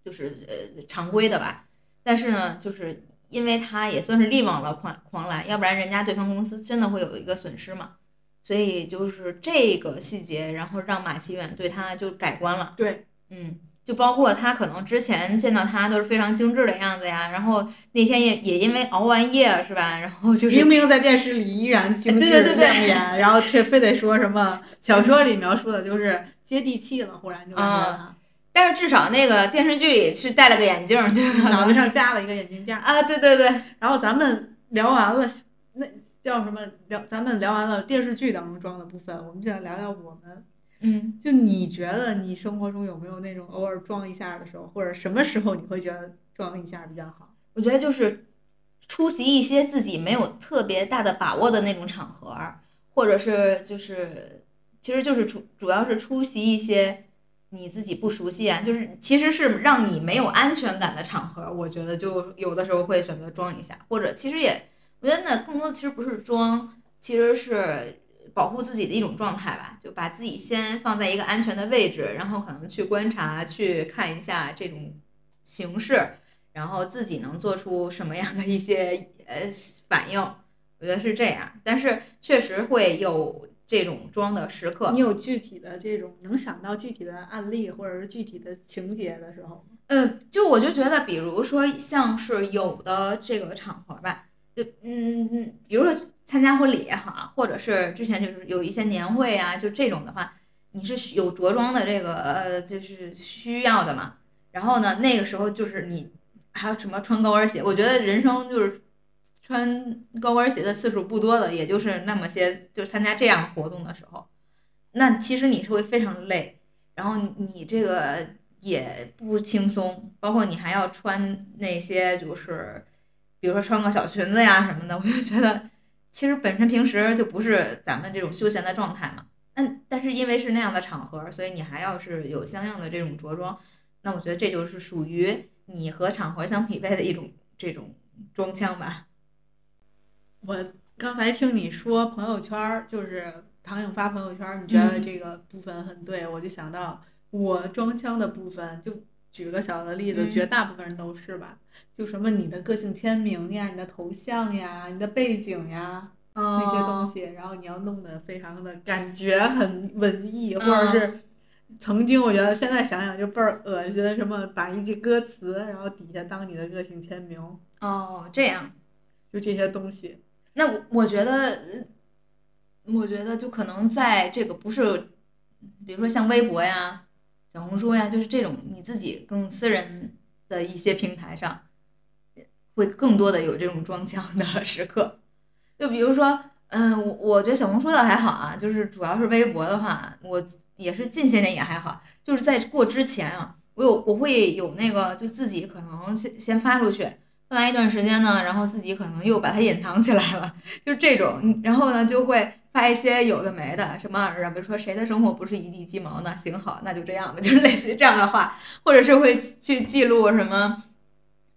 就是呃常规的吧？但是呢，就是因为他也算是力挽了狂狂澜，要不然人家对方公司真的会有一个损失嘛。所以就是这个细节，然后让马奇远对他就改观了。对，嗯，就包括他可能之前见到他都是非常精致的样子呀，然后那天也也因为熬完夜是吧，然后就是明明在电视里依然精致对对对对亮眼，然后却非得说什么小说里描述的就是接地气了，忽然就感觉啊但是至少那个电视剧里是戴了个眼镜儿，就是脑袋 上加了一个眼镜架。啊，对对对，然后咱们聊完了那叫什么聊，咱们聊完了电视剧当中装的部分，我们现在聊聊我们。嗯，就你觉得你生活中有没有那种偶尔装一下的时候，或者什么时候你会觉得装一下比较好？我觉得就是出席一些自己没有特别大的把握的那种场合，或者是就是其实就是主主要是出席一些你自己不熟悉啊，就是其实是让你没有安全感的场合，我觉得就有的时候会选择装一下，或者其实也，我觉得那更多的其实不是装，其实是保护自己的一种状态吧，就把自己先放在一个安全的位置，然后可能去观察、去看一下这种形式，然后自己能做出什么样的一些呃反应，我觉得是这样，但是确实会有。这种装的时刻，你有具体的这种能想到具体的案例或者是具体的情节的时候吗？嗯，就我就觉得，比如说像是有的这个场合吧，就嗯，比如说参加婚礼也好，或者是之前就是有一些年会啊，就这种的话，你是有着装的这个呃，就是需要的嘛。然后呢，那个时候就是你还有什么穿高跟鞋？我觉得人生就是。穿高跟鞋的次数不多的，也就是那么些，就参加这样活动的时候，那其实你是会非常累，然后你这个也不轻松，包括你还要穿那些，就是比如说穿个小裙子呀什么的，我就觉得其实本身平时就不是咱们这种休闲的状态嘛。但但是因为是那样的场合，所以你还要是有相应的这种着装，那我觉得这就是属于你和场合相匹配的一种这种装腔吧。我刚才听你说朋友圈儿，就是唐颖发朋友圈儿，你觉得这个部分很对，我就想到我装腔的部分，就举个小的例子，绝大部分人都是吧，就什么你的个性签名呀、你的头像呀、你的背景呀那些东西，然后你要弄得非常的感觉很文艺，或者是曾经我觉得现在想想就倍儿恶心，什么把一句歌词然后底下当你的个性签名，哦，这样，就这些东西。那我我觉得，我觉得就可能在这个不是，比如说像微博呀、小红书呀，就是这种你自己更私人的一些平台上，会更多的有这种装腔的 时刻。就比如说，嗯，我我觉得小红书倒还好啊，就是主要是微博的话，我也是近些年也还好，就是在过之前啊，我有我会有那个就自己可能先先发出去。放完一段时间呢，然后自己可能又把它隐藏起来了，就这种，然后呢就会发一些有的没的什么，比如说谁的生活不是一地鸡毛呢？行好，那就这样吧，就是类似于这样的话，或者是会去记录什么，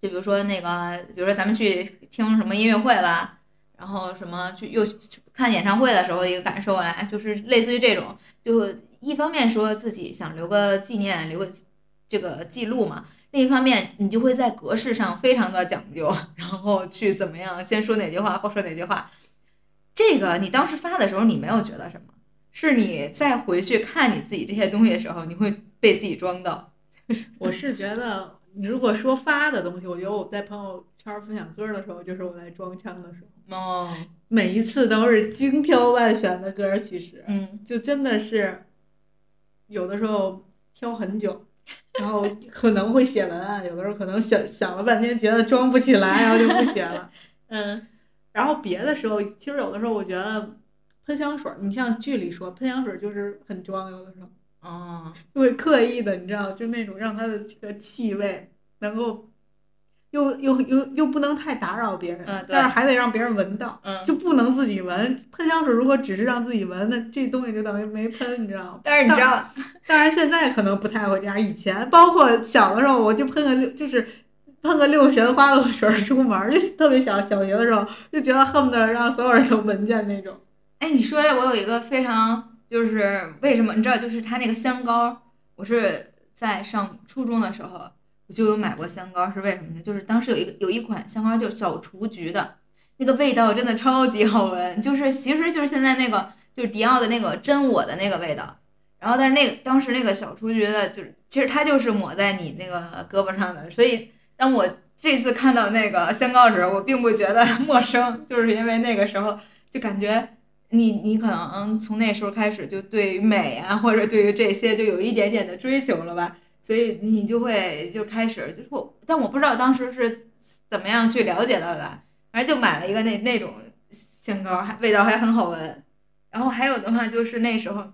就比如说那个，比如说咱们去听什么音乐会啦，然后什么去又去看演唱会的时候一个感受啊，就是类似于这种，就一方面说自己想留个纪念，留个这个记录嘛。另一方面，你就会在格式上非常的讲究，然后去怎么样，先说哪句话，后说哪句话。这个你当时发的时候，你没有觉得什么，是你再回去看你自己这些东西的时候，你会被自己装到。我是觉得，你如果说发的东西，我觉得我在朋友圈分享歌的时候，就是我在装腔的时候。哦。每一次都是精挑万选的歌，其实，嗯，就真的是有的时候挑很久。然后可能会写文案，有的时候可能想想了半天，觉得装不起来，然后就不写了。嗯，然后别的时候，其实有的时候我觉得喷香水，你像剧里说喷香水就是很装，有的时候，哦，就会刻意的，你知道，就那种让它的这个气味能够。又又又又不能太打扰别人，但是还得让别人闻到，就不能自己闻。喷香水如果只是让自己闻，那这东西就等于没喷，你知道吗？但是你知道，当然现在可能不太会这样。以前包括小的时候，我就喷个六，就是喷个六神花露水出门，就特别小小学的时候，就觉得恨不得让所有人都闻见那种。哎，你说这，我有一个非常就是为什么？你知道，就是它那个香膏，我是在上初中的时候。我就有买过香膏，是为什么呢？就是当时有一个有一款香膏，就是小雏菊的，那个味道真的超级好闻，就是其实就是现在那个就是迪奥的那个真我的那个味道。然后但是那个当时那个小雏菊的，就是其实它就是抹在你那个胳膊上的。所以当我这次看到那个香膏时，我并不觉得 陌生，就是因为那个时候就感觉你你可能从那时候开始就对于美啊，或者对于这些就有一点点的追求了吧。所以你就会就开始就是我，但我不知道当时是怎么样去了解到的，反正就买了一个那那种香膏，还味道还很好闻。然后还有的话就是那时候，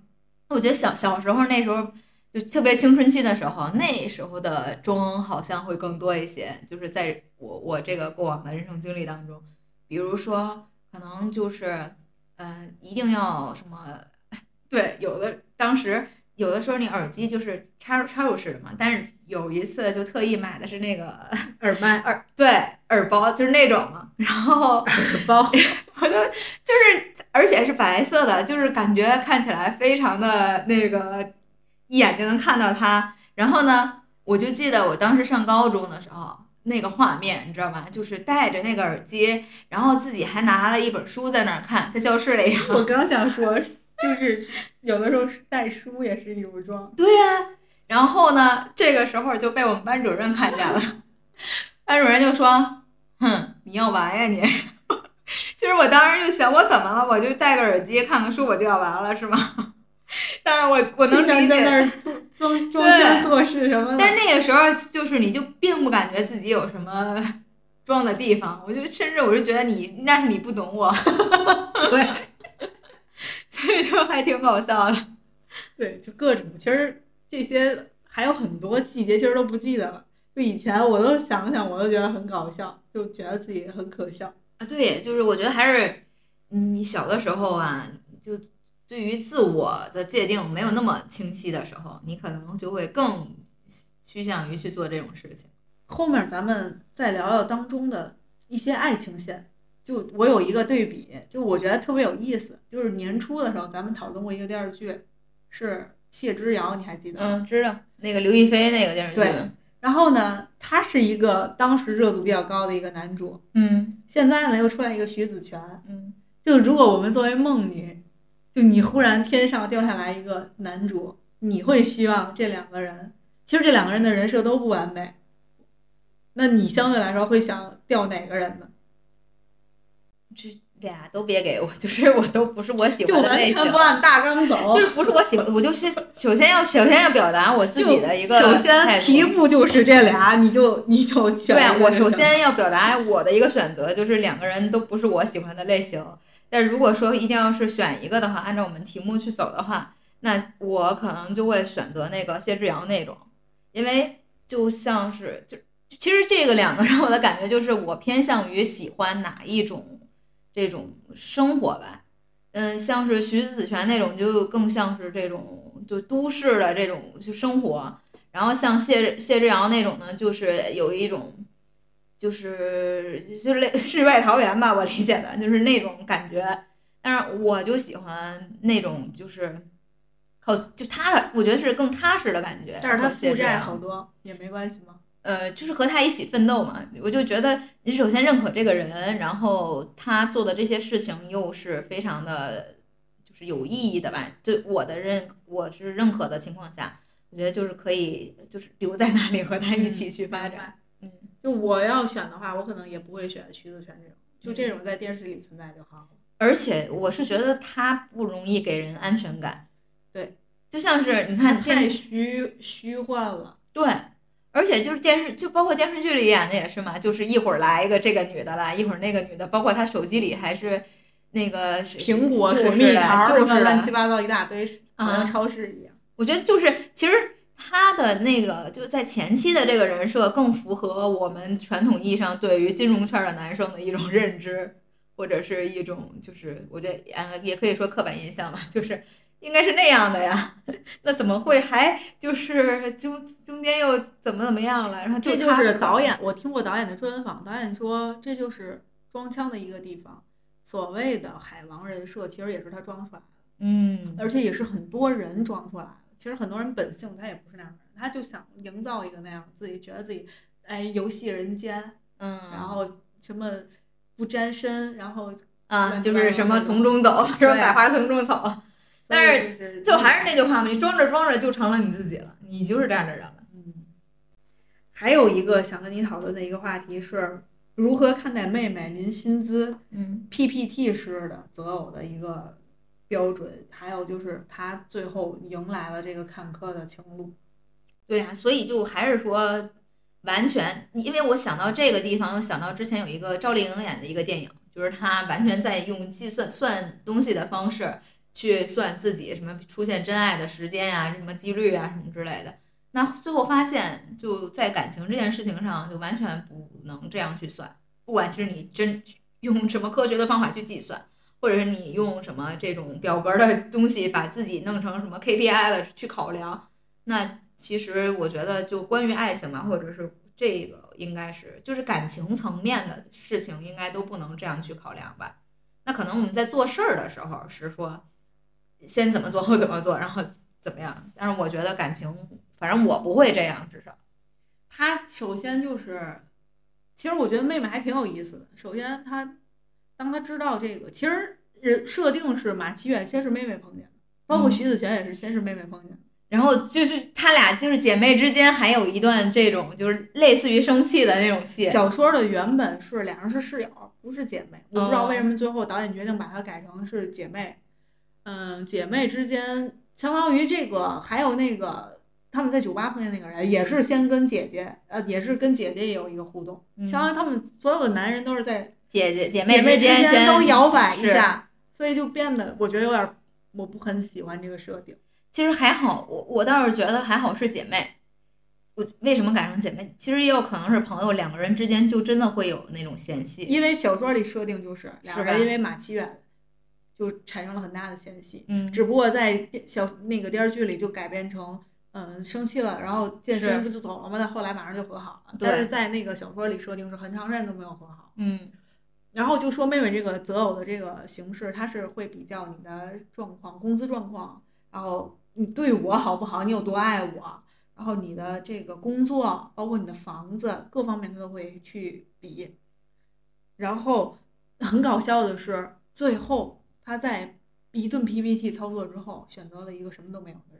我觉得小小时候那时候就特别青春期的时候，那时候的妆好像会更多一些。就是在我我这个过往的人生经历当中，比如说可能就是，嗯，一定要什么，对，有的当时。有的时候你耳机就是插入插入式的嘛，但是有一次就特意买的是那个 耳麦、耳对耳包，就是那种嘛，然后耳包，我都就是而且是白色的，就是感觉看起来非常的那个，一眼就能看到它。然后呢，我就记得我当时上高中的时候，那个画面你知道吗？就是戴着那个耳机，然后自己还拿了一本书在那儿看，在教室里。我刚想说，就是有的时候带书也是一种装。对呀、然后呢，这个时候就被我们班主任看见了，班主任就说：“哼，你要玩呀你。”就是我当时就想，我怎么了？我就戴个耳机看个书，我就要完了是吗？但是我我能理解，在那儿做装装腔作势什么的。但是那个时候就是你就并不感觉自己有什么装的地方，我就甚至我就觉得你那是你不懂我，对所以就还挺搞笑的。对，就各种，其实这些还有很多细节，其实都不记得了。就以前我都想想，我都觉得很搞笑，就觉得自己很可笑。啊，对，就是我觉得还是嗯你小的时候啊，就对于自我的界定没有那么清晰的时候，你可能就会更趋向于去做这种事情。后面咱们再聊聊当中的一些爱情线。就我有一个对比，就我觉得特别有意思。就是年初的时候，咱们讨论过一个电视剧，是谢之遥，你还记得吗？嗯，知道那个刘亦菲那个电视剧。对然后呢，他是一个当时热度比较高的一个男主，嗯现在呢又出来一个徐子泉。嗯就如果我们作为梦女，就你忽然天上掉下来一个男主，你会希望这两个人，其实这两个人的人设都不完美，那你相对来说会想掉哪个人呢？这俩都别给我，就是我都不是我喜欢的类型全。不按大纲走就。是不是我喜欢，我就是首先要首先要表达我自己的一个首先题目就是这俩，你就你就选对啊，我首先要表达我的一个选择，就是两个人都不是我喜欢的类型。但如果说一定要是选一个的话，按照我们题目去走的话，那我可能就会选择那个谢志阳那种，因为就像是就其实这个两个让我的感觉就是我偏向于喜欢哪一种这种生活吧。嗯，像是徐子泉那种，就更像是这种就都市的这种就生活，然后像谢谢之遥那种呢，就是有一种，就是就是类世外桃源吧，我理解的就是那种感觉。但是我就喜欢那种就是靠就他的，我觉得是更踏实的感觉。但是他负债好多，也没关系吗？呃，就是和他一起奋斗嘛。我就觉得你首先认可这个人，然后他做的这些事情又是非常的，就是有意义的吧。就我的认，我是认可的情况下，我觉得就是可以，就是留在那里和他一起去发展。嗯，就我要选的话，我可能也不会选徐子泉这种，就这种在电视里存在就好了。而且我是觉得他不容易给人安全感。对，就像是你看太虚虚幻了。对，而且就是电视，就包括电视剧里演的也是嘛，就是一会儿来一个这个女的来，一会儿那个女的，包括他手机里还是那个苹果、就是水蜜桃就是乱七八糟一大堆，好像啊超市一样。我觉得就是其实他的那个就是在前期的这个人设更符合我们传统意义上对于金融圈的男生的一种认知，或者是一种就是我觉得呃也可以说刻板印象吧，就是应该是那样的呀。那怎么会还就是中中间又怎么怎么样了？然后这就是导演，我听过导演的专访，导演说这就是装腔的一个地方。所谓的海王人设，其实也是他装出来的，嗯而且也是很多人装出来的。其实很多人本性他也不是那样的人，他就想营造一个那样，自己觉得自己哎游戏人间，嗯，然后什么不沾身，然后啊，就是什么 从中走，什么？百花丛中走，但是就还是那句话嘛，你装着装着就成了你自己了，你就是这样的人了。嗯，还有一个想跟你讨论的一个话题是如何看待妹妹您薪资嗯 PPT 式的择偶的一个标准，还有就是她最后迎来了这个坎坷的情路。对呀、所以就还是说，完全，因为我想到这个地方，又想到之前有一个赵丽颖演的一个电影，就是她完全在用计算算东西的方式去算自己什么出现真爱的时间呀、什么几率啊什么之类的。那最后发现，就在感情这件事情上，就完全不能这样去算，不管是你真用什么科学的方法去计算，或者是你用什么这种表格的东西把自己弄成什么 KPI 了去考量，那其实我觉得就关于爱情嘛，或者是这个应该是就是感情层面的事情，应该都不能这样去考量吧。那可能我们在做事儿的时候是说，先怎么做后怎么做，然后怎么样。但是我觉得感情，反正我不会这样，至少。他首先就是，其实我觉得妹妹还挺有意思的。首先他，当他知道这个，其实人设定是马启远先是妹妹碰见的，包括嗯徐子泉也是先是妹妹碰见的。然后就是他俩就是姐妹之间还有一段这种就是类似于生气的那种戏。小说的原本是俩人是室友，不是姐妹。我不知道哦为什么最后导演决定把它改成是姐妹。嗯，姐妹之间相当于这个，还有那个他们在酒吧碰见那个人，也是先跟姐姐，呃，也是跟姐姐也有一个互动。嗯相当于他们所有的男人都是在姐姐姐姐妹之间都摇摆一下，所以就变得我觉得有点儿我不很喜欢这个设定。其实还好，我我倒是觉得还好是姐妹。我为什么改成姐妹？其实也有可能是朋友，两个人之间就真的会有那种嫌隙。因为小说里设定就是俩是吧人因为马启远就产生了很大的嫌隙，嗯，只不过在电小那个电视剧里就改编成。嗯，生气了，然后健身不就走了吗？但后来马上就和好了。但是在那个小说里设定是很长时间都没有和好。嗯然后就说妹妹这个择偶的这个形式，它是会比较你的状况、工资状况，然后你对我好不好，你有多爱我，然后你的这个工作，包括你的房子各方面，他都会去比。然后很搞笑的是，最后他在一顿 PPT 操作之后，选择了一个什么都没有的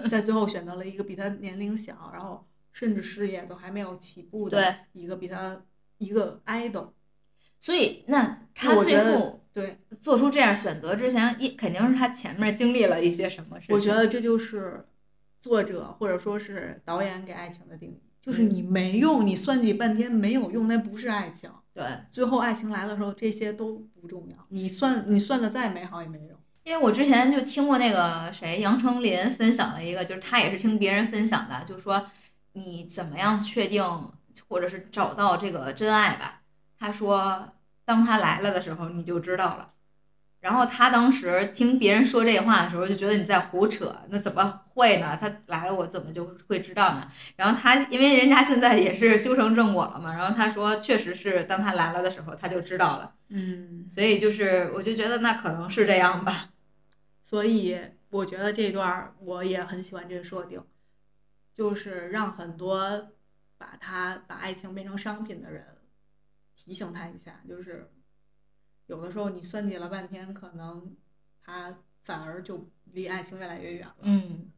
人，在最后选择了一个比他年龄小，然后甚至事业都还没有起步的对一个比他一个 idol。所以那他最后对，做出这样选择之前，一肯定是他前面经历了一些什么事情。我觉得这就是作者或者说是导演给爱情的定义，就是嗯你没用，你算计半天没有用，那不是爱情。对，最后爱情来的时候，这些都不重要，你算你算的再美好也没用。因为我之前就听过那个谁杨丞琳分享了一个，就是他也是听别人分享的，就说你怎么样确定或者是找到这个真爱吧。他说，当他来了的时候，你就知道了。然后他当时听别人说这话的时候，就觉得你在胡扯，那怎么会呢？他来了，我怎么就会知道呢？然后他因为人家现在也是修成正果了嘛，然后他说，确实是当他来了的时候，他就知道了。嗯，所以就是，我就觉得那可能是这样吧。所以我觉得这段我也很喜欢这个设定，就是让很多把他把爱情变成商品的人提醒他一下，就是有的时候你算计了半天，可能他反而就离爱情越来越远了。嗯，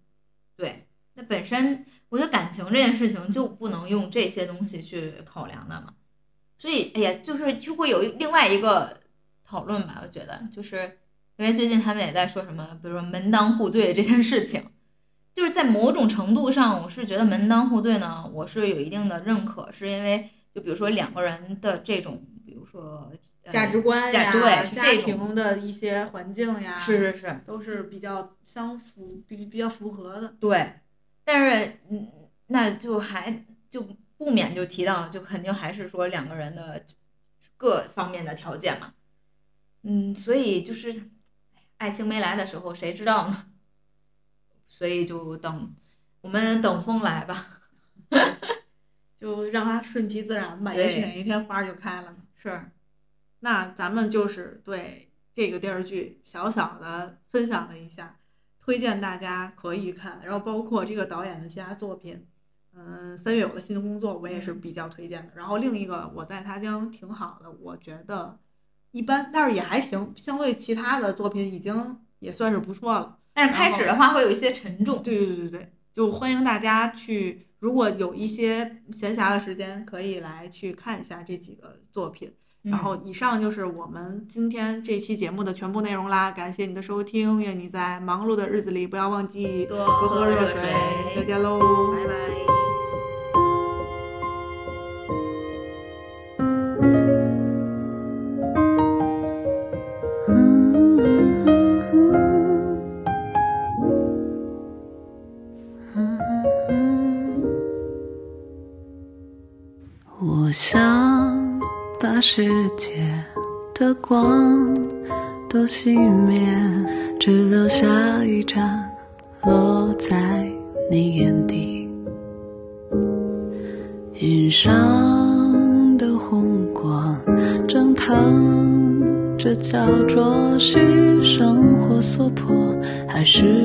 对。那本身我觉得感情这件事情就不能用这些东西去考量的嘛。所以，哎呀，就是就会有另外一个讨论吧。我觉得，就是因为最近他们也在说什么，比如说门当户对这件事情，就是在某种程度上，我是觉得门当户对呢，我是有一定的认可，是因为就比如说两个人的这种，比如说、呃、价值观呀，对家庭的一些环境呀，是是是，都是比较相符、比比较符合的。对，但是嗯，那就还就不免就提到，就肯定还是说两个人的各方面的条件嘛。嗯，所以就是爱情没来的时候，谁知道呢？所以就等我们等风来吧。就让它顺其自然吧，也许哪一天花儿就开了呢。是，那咱们就是对这个电视剧小小的分享了一下，推荐大家可以看，然后包括这个导演的其他作品，嗯，三月有了新的工作，我也是比较推荐的。然后另一个我在他乡挺好的，我觉得一般，但是也还行，相对其他的作品已经也算是不错了。但是开始的话会有一些沉重。对对对对，就欢迎大家去，如果有一些闲暇的时间，可以来去看一下这几个作品。嗯然后以上就是我们今天这期节目的全部内容啦，感谢你的收听，愿你在忙碌的日子里不要忘记多多喝热水，再见喽，拜拜。我想熄灭，只留下一盏落在你眼底。云上的红光蒸腾着，焦灼是生活所迫，还是？